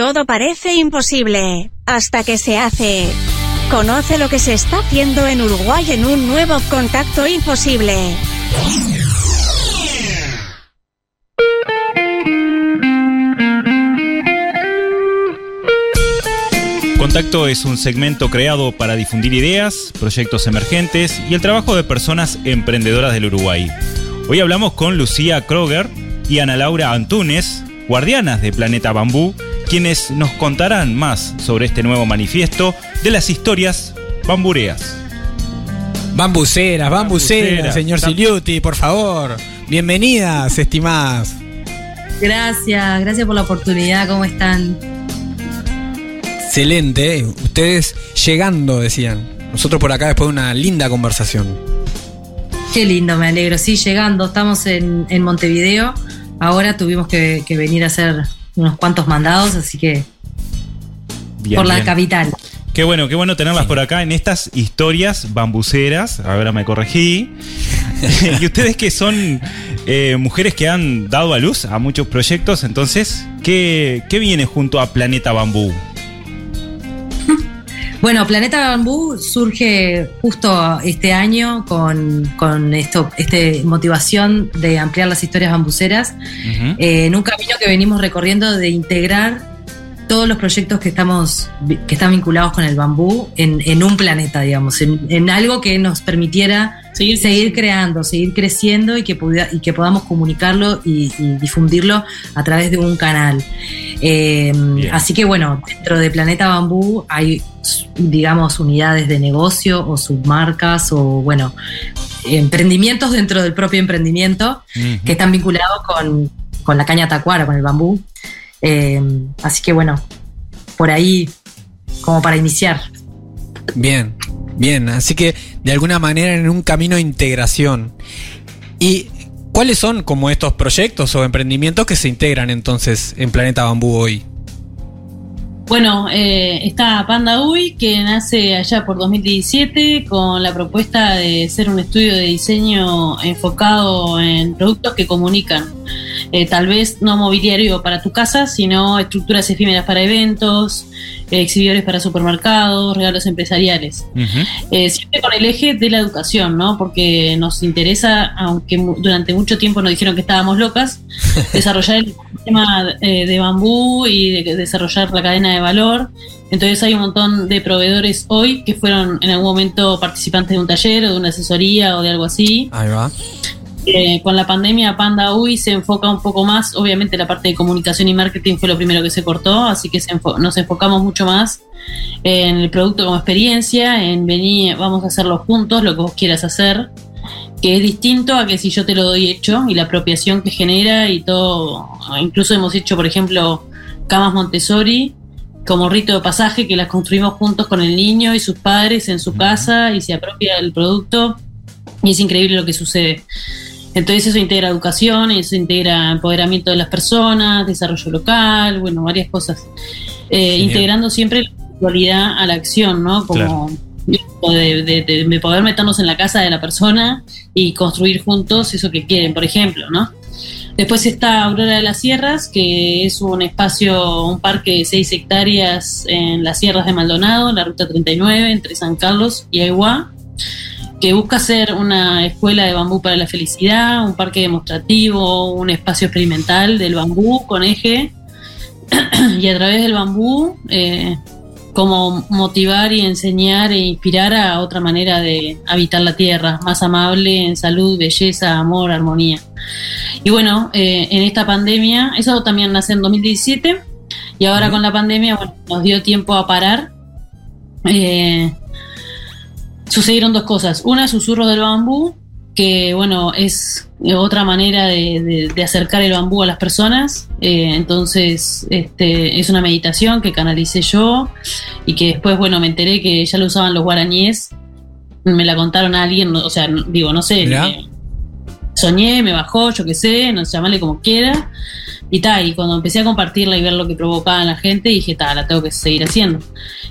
todo parece imposible, hasta que se hace. Conoce lo que se está haciendo en Uruguay en un nuevo contacto imposible. Contacto es un segmento creado para difundir ideas, proyectos emergentes y el trabajo de personas emprendedoras del Uruguay. Hoy hablamos con Lucía Kroger y Ana Laura Antunes, guardianas de Planeta Bambú, quienes nos contarán más sobre este nuevo manifiesto de las historias bambureas. Bambuceras, bambuceras, señor Siliuti, por favor. Bienvenidas, estimadas. Gracias, gracias por la oportunidad, ¿cómo están? Excelente, ustedes llegando, decían. Nosotros por acá después de una linda conversación. Qué lindo, me alegro. Sí, llegando, estamos en, Montevideo. Ahora tuvimos que, venir a hacer unos cuantos mandados, así que por la capital. Qué bueno, qué bueno tenerlas por acá en estas historias bambuceras. Ahora me corregí. y ustedes que son eh, mujeres que han dado a luz a muchos proyectos, entonces, ¿qué, ¿qué viene junto a Planeta Bambú? Bueno, Planeta Bambú surge justo este año con, con esto, este motivación de ampliar las historias bambuceras. Eh, en un camino que venimos recorriendo de integrar todos los proyectos que estamos que están vinculados con el bambú en, un planeta, digamos, en, algo que nos permitiera seguir, creando, seguir creciendo y que, y que podamos comunicarlo y, difundirlo a través de un canal. Eh, así que bueno, dentro de Planeta Bambú hay, digamos, unidades de negocio o submarcas o bueno, emprendimientos dentro del propio emprendimiento que están vinculados con, con la caña tacuara, con el bambú. Eh, así que bueno, por ahí, como para iniciar. Bien, bien, así que de alguna manera en un camino de integración. ¿Y cuáles son como estos proyectos o emprendimientos que se integran entonces en Planeta Bambú hoy? Bueno, eh, está Panda Uy, que nace allá por 2017 con la propuesta de ser un estudio de diseño enfocado en productos que comunican. Eh, tal vez no mobiliario para tu casa, sino estructuras efímeras para eventos, exhibidores para supermercados, regalos empresariales. Eh, siempre con el eje de la educación, ¿no? Porque nos interesa, aunque durante mucho tiempo nos dijeron que estábamos locas, desarrollar el sistema de bambú y desarrollar la cadena de valor. Entonces hay un montón de proveedores hoy que fueron en algún momento participantes de un taller o de una asesoría o de algo así. Ahí va. Eh, con la pandemia Panda UI se enfoca un poco más, obviamente la parte de comunicación y marketing fue lo primero que se cortó, así que nos enfocamos mucho más en el producto como experiencia, en venir, vamos a hacerlo juntos, lo que vos quieras hacer, que es distinto a que si yo te lo doy hecho y la apropiación que genera y todo, incluso hemos hecho, por ejemplo, camas Montessori como rito de pasaje que las construimos juntos con el niño y sus padres en su casa y se apropia del producto y es increíble lo que sucede. Entonces eso integra educación, eso integra empoderamiento de las personas, desarrollo local, bueno, varias cosas. Eh, integrando siempre la actualidad a la acción, ¿no? Como de, poder meternos en la casa de la persona y construir juntos eso que quieren, por ejemplo, ¿no? Después está Aurora de las Sierras, que es un espacio, un parque de 6 hectáreas en las sierras de Maldonado, en la ruta 39, entre San Carlos y Aiguá que busca ser una escuela de bambú para la felicidad, un parque demostrativo, un espacio experimental del bambú con eje, y a través del bambú, eh, como motivar y enseñar e inspirar a otra manera de habitar la tierra, más amable, en salud, belleza, amor, armonía. Y bueno, eh, en esta pandemia, eso también nace en 2017, y ahora con la pandemia nos dio tiempo a parar. Eh, sucedieron dos cosas. Una, susurros del bambú, que bueno, es otra manera de, acercar el bambú a las personas. Eh, entonces, este, es una meditación que canalicé yo y que después, bueno, me enteré que ya lo usaban los guarañíes. Me la contaron a alguien, o sea, digo, no sé. Soñé, me bajó, yo qué sé, no sé, llamarle como quiera. Y tal, y cuando empecé a compartirla y ver lo que provocaba en la gente, dije, tal, la tengo que seguir haciendo.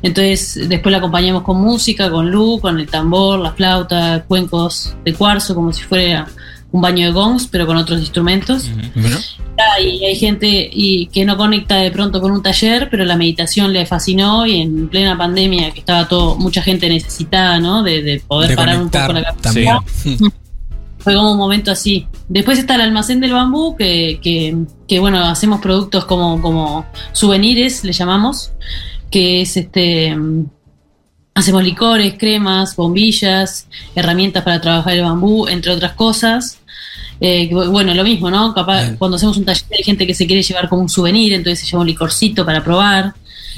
Entonces, después la acompañamos con música, con luz, con el tambor, la flauta, cuencos de cuarzo, como si fuera un baño de gongs, pero con otros instrumentos. Bueno, y hay gente y que no conecta de pronto con un taller, pero la meditación le fascinó y en plena pandemia, que estaba todo, mucha gente necesitada, ¿no? De, de poder de parar un poco la cabeza. también. Fue como un momento así. Después está el almacén del bambú, que, que, que, bueno, hacemos productos como, como souvenirs, le llamamos, que es este. Hacemos licores, cremas, bombillas, herramientas para trabajar el bambú, entre otras cosas. Eh, bueno, lo mismo, ¿no? Capaz, Bien. cuando hacemos un taller hay gente que se quiere llevar como un souvenir, entonces se lleva un licorcito para probar.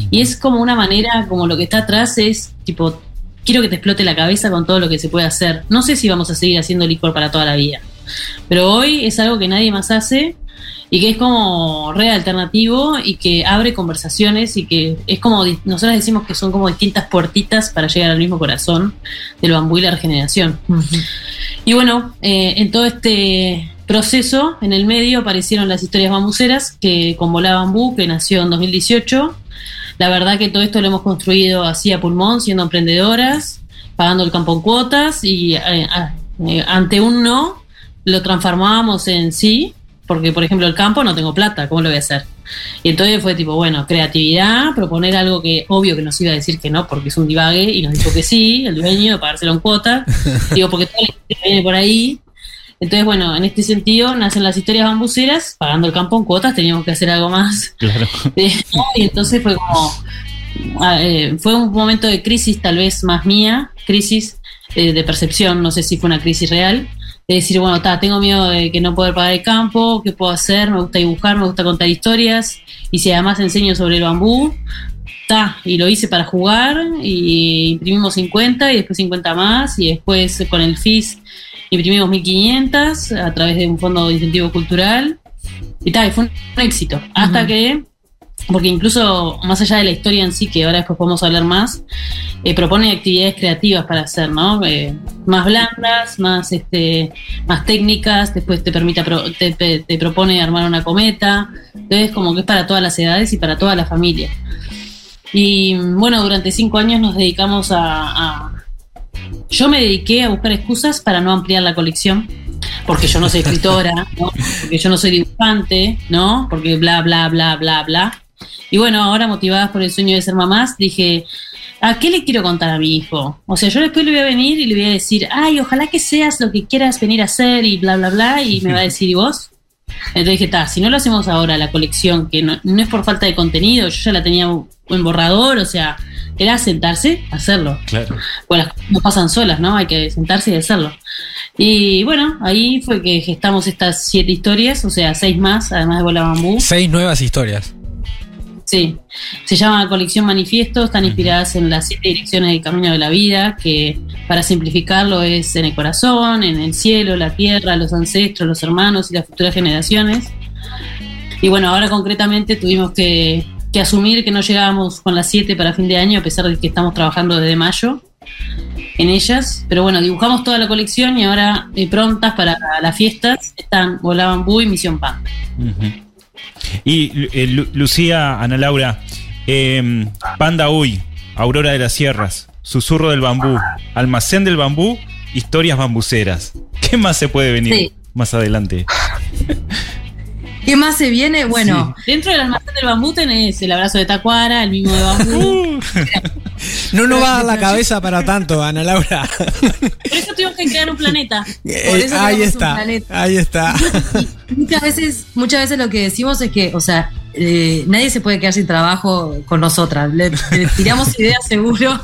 Y es como una manera, como lo que está atrás es tipo, quiero que te explote la cabeza con todo lo que se puede hacer. No sé si vamos a seguir haciendo licor para toda la vida, pero hoy es algo que nadie más hace y que es como re alternativo y que abre conversaciones y que es como, nosotros decimos que son como distintas puertitas para llegar al mismo corazón del bambú y la regeneración. Y bueno, eh, en todo este proceso, en el medio aparecieron las historias bambuceras, que con Volá Bambú, que nació en 2018. La verdad que todo esto lo hemos construido así a pulmón, siendo emprendedoras, pagando el campo en cuotas y eh, eh, ante un no, lo transformábamos en sí, porque por ejemplo el campo no tengo plata, ¿cómo lo voy a hacer? Y entonces fue tipo, bueno, creatividad, proponer algo que obvio que nos iba a decir que no, porque es un divague, y nos dijo que sí, el dueño, de pagárselo en cuota. Digo, porque toda la historia viene por ahí. Entonces, bueno, en este sentido nacen las historias bambuceras, pagando el campo en cuotas, teníamos que hacer algo más. Claro. Eh. Y entonces fue como. ah, eh, fue un momento de crisis, tal vez más mía, crisis eh, de percepción, no sé si fue una crisis real. De decir, bueno, ta, tengo miedo de que no poder pagar el campo, ¿qué puedo hacer? Me gusta dibujar, me gusta contar historias. Y si además enseño sobre el bambú, ta, y lo hice para jugar, y imprimimos 50 y después 50 más, y después con el FIS imprimimos 1500 a través de un fondo de incentivo cultural. Y tal, y fue un, éxito. Hasta que, porque incluso más allá de la historia en sí, que ahora después podemos hablar más, eh, propone actividades creativas para hacer, ¿no? Eh, más blandas, más este, más técnicas, después te permite te, te- te propone armar una cometa. Entonces como que es para todas las edades y para toda la familia. Y bueno, durante cinco años nos dedicamos a, a- Yo me dediqué a buscar excusas para no ampliar la colección, porque yo no soy escritora, ¿no? porque yo no soy dibujante, ¿no? Porque bla, bla, bla, bla, bla. Y bueno, ahora motivadas por el sueño de ser mamás, dije, ¿a qué le quiero contar a mi hijo? O sea, yo después le voy a venir y le voy a decir, ay, ojalá que seas lo que quieras venir a hacer y bla, bla, bla, y me va a decir, ¿y vos? Entonces dije, ta, si no lo hacemos ahora, la colección, que no, no es por falta de contenido, yo ya la tenía en borrador, o sea, era sentarse, hacerlo. Claro. Bueno, las cosas no pasan solas, ¿no? Hay que sentarse y hacerlo. Y bueno, ahí fue que gestamos estas siete historias, o sea, seis más, además de Bola Bambú. Seis nuevas historias. Sí, se llama Colección Manifiesto, están inspiradas en las siete direcciones del camino de la vida, que para simplificarlo es en el corazón, en el cielo, la tierra, los ancestros, los hermanos y las futuras generaciones. Y bueno, ahora concretamente tuvimos que, que asumir que no llegábamos con las siete para fin de año, a pesar de que estamos trabajando desde mayo en ellas. Pero bueno, dibujamos toda la colección y ahora eh, prontas para las fiestas están Bola Bambú y Misión Pan. Ujú. Y eh, Lu- Lucía, Ana Laura, eh, Panda Uy, Aurora de las Sierras, Susurro del Bambú, Almacén del Bambú, Historias Bambuceras. ¿Qué más se puede venir Sí. más adelante? ¿Qué más se viene? Bueno, Dentro del almacén del bambú tenés el abrazo de Tacuara, el mismo de bambú. No nos va a dar la cabeza para tanto, Ana Laura. Por eso tuvimos que crear un planeta. Eh, eso ahí un está. planeta. Ahí está. muchas veces, muchas veces lo que decimos es que, o sea, eh, nadie se puede quedar sin trabajo con nosotras. Le, le tiramos ideas seguro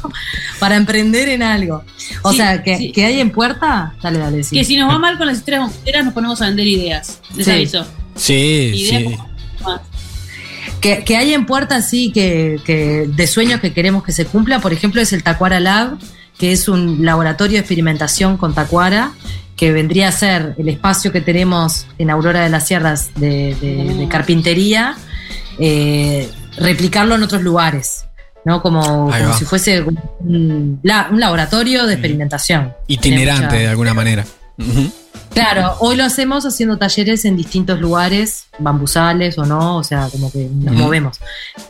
para emprender en algo. O Sí, sea, que, sí. que hay en puerta, dale, dale. sí. Que si nos va mal con las historias bambuceras nos ponemos a vender ideas. Les Sí. aviso. Sí, sí. Que, que hay en puerta, sí, que, que de sueños que queremos que se cumplan. Por ejemplo, es el Tacuara Lab, que es un laboratorio de experimentación con Tacuara, que vendría a ser el espacio que tenemos en Aurora de las Sierras de, de- de carpintería, eh, replicarlo en otros lugares. ¿no? Como, como si fuese un, la- un laboratorio de experimentación. Itinerante de alguna manera. Claro, hoy lo hacemos haciendo talleres en distintos lugares, bambusales o no, o sea, como que nos movemos.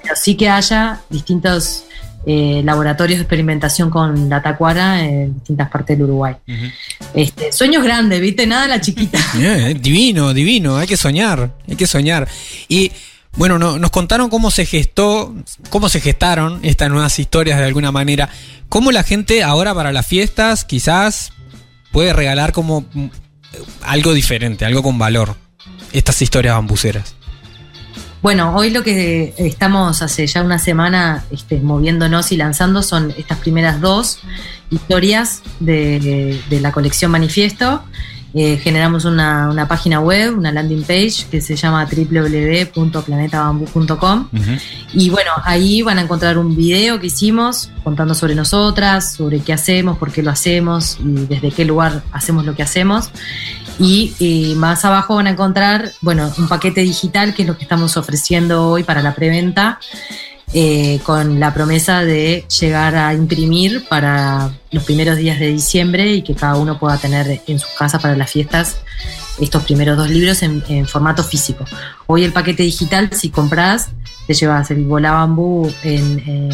Pero sí que haya distintos eh, laboratorios de experimentación con la tacuara en distintas partes del Uruguay. este, sueños grandes, ¿viste? Nada la chiquita. Divino, divino, hay que soñar, hay que soñar. Y bueno, no, nos contaron cómo se gestó, cómo se gestaron estas nuevas historias de alguna manera. Cómo la gente ahora para las fiestas quizás puede regalar como mm, algo diferente, algo con valor. Estas historias bambuceras. Bueno, hoy lo que estamos hace ya una semana este, moviéndonos y lanzando son estas primeras dos historias de, de la colección Manifiesto. Eh, generamos una, una, página web, una landing page que se llama www.planetabambu.com y bueno, ahí van a encontrar un video que hicimos contando sobre nosotras, sobre qué hacemos, por qué lo hacemos y desde qué lugar hacemos lo que hacemos. Y, más abajo van a encontrar, bueno, un paquete digital que es lo que estamos ofreciendo hoy para la preventa, eh, con la promesa de llegar a imprimir para los primeros días de diciembre y que cada uno pueda tener en su casa para las fiestas estos primeros dos libros en, formato físico. Hoy el paquete digital, si compras, te llevas el Bola Bambú en,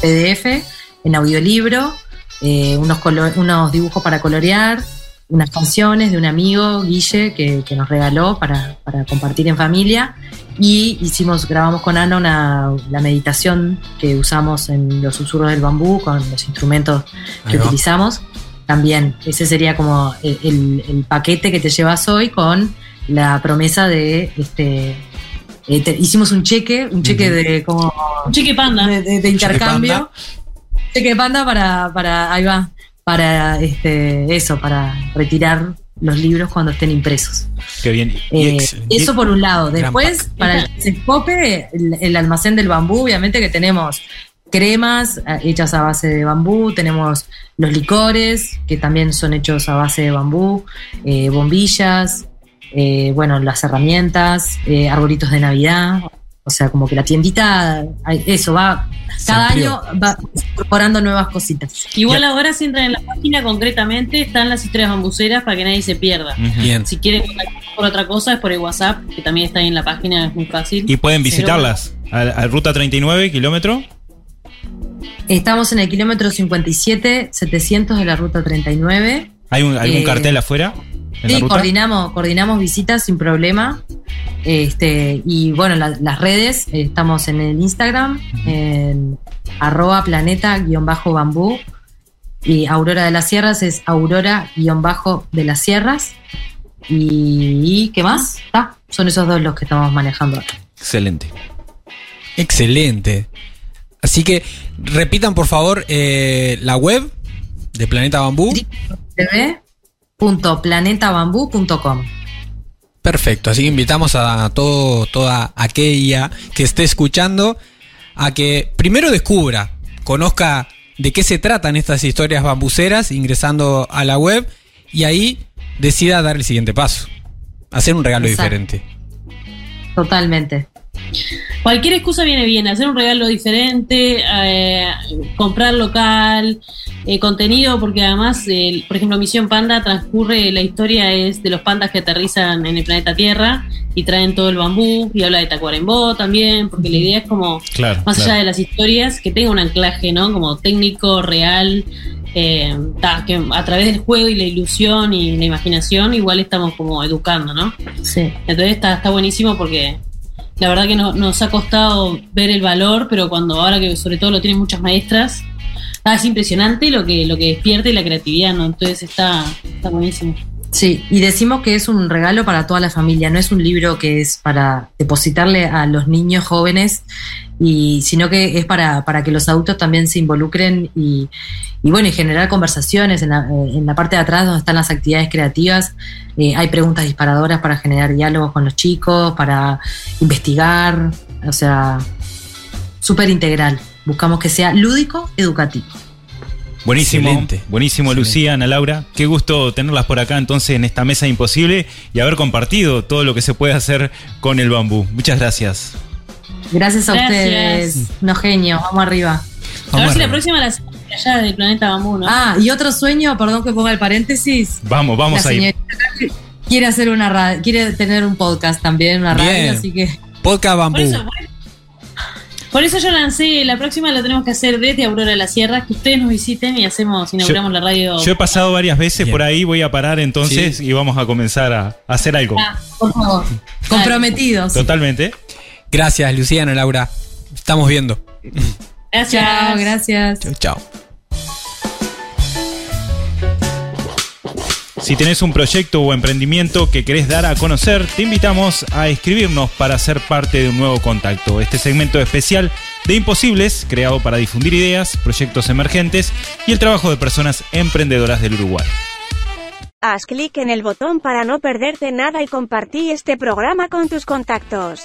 PDF, en audiolibro, eh, unos dibujos para colorear, unas canciones de un amigo, Guille, que, nos regaló para, compartir en familia. Y hicimos, grabamos con Ana una, la meditación que usamos en los susurros del bambú con los instrumentos que utilizamos. También, ese sería como el, paquete que te llevas hoy con la promesa de este. Eh, hicimos un cheque, un cheque de como. Un cheque panda. De, intercambio. Cheque panda para, para. Ahí va para este, eso, para retirar los libros cuando estén impresos. Qué bien. Eh, eso por un lado. Después, para el Sescope, el, almacén del bambú, obviamente que tenemos cremas eh, hechas a base de bambú, tenemos los licores, que también son hechos a base de bambú, eh, bombillas, bueno, las herramientas, arbolitos de Navidad, o sea, como que la tiendita, eso va, cada año va incorporando nuevas cositas. Igual ahora si entran en la página concretamente están las historias bambuceras para que nadie se pierda. Bien. Si quieren por otra cosa es por el WhatsApp, que también está ahí en la página, es muy fácil. Y pueden visitarlas. A, Ruta 39, kilómetro. Estamos en el kilómetro 57, 700 de la Ruta 39. ¿Hay algún eh, cartel afuera? Sí, coordinamos, coordinamos visitas sin problema. Este, y bueno, las redes, eh, estamos en el Instagram, en arroba planeta-bambú. Y Aurora de las Sierras es Aurora-de las Sierras. Y, ¿qué más? Ah, son esos dos los que estamos manejando. Excelente. Excelente. Así que repitan por favor eh, la web de Planeta Bambú www.planetabambú.com. Perfecto, así que invitamos a todo, toda aquella que esté escuchando a que primero descubra, conozca de qué se tratan estas historias bambuceras ingresando a la web y ahí decida dar el siguiente paso, hacer un regalo diferente. Totalmente. Cualquier excusa viene bien, hacer un regalo diferente, eh, comprar local, eh, contenido, porque además, por ejemplo, Misión Panda transcurre, la historia es de los pandas que aterrizan en el planeta Tierra y traen todo el bambú y habla de Tacuarembó también, porque la idea es como, más allá de las historias, que tenga un anclaje, ¿no? Como técnico, real, eh, que a través del juego y la ilusión y la imaginación igual estamos como educando, ¿no? Sí. Entonces está, está buenísimo porque la verdad que nos ha costado ver el valor, pero cuando ahora que sobre todo lo tienen muchas maestras, ah, es impresionante lo que, lo que despierta y la creatividad, ¿no? Entonces está, está buenísimo. Sí, y decimos que es un regalo para toda la familia, no es un libro que es para depositarle a los niños jóvenes, y, sino que es para, para que los adultos también se involucren y, y bueno, y generar conversaciones en la, en la, parte de atrás donde están las actividades creativas. Eh, hay preguntas disparadoras para generar diálogos con los chicos, para investigar, o sea, súper integral. Buscamos que sea lúdico, educativo. Buenísimo, buenísimo Lucía, Ana Laura. Qué gusto tenerlas por acá entonces en esta mesa imposible y haber compartido todo lo que se puede hacer con el bambú. Muchas gracias. Gracias a ustedes, no genio, vamos arriba. a ver si la próxima la allá del planeta bambú, ¿no? Ah, y otro sueño, perdón que ponga el paréntesis. Vamos, vamos ahí. Quiere hacer una radio, quiere tener un podcast también, una radio, así que. Podcast bambú. Por eso yo lancé, la próxima la tenemos que hacer desde Aurora de la Sierra, que ustedes nos visiten y hacemos, inauguramos la radio. Yo he pasado varias veces Bien. por ahí, voy a parar entonces y vamos a comenzar a, a hacer algo. Ah, por favor. Comprometidos. Totalmente. Gracias, Luciana, Laura. Estamos viendo. Gracias. Chao, gracias. Chau, chao. Si tenés un proyecto o emprendimiento que querés dar a conocer, te invitamos a escribirnos para ser parte de un nuevo contacto. Este segmento especial de Imposibles, creado para difundir ideas, proyectos emergentes y el trabajo de personas emprendedoras del Uruguay. Haz clic en el botón para no perderte nada y compartí este programa con tus contactos.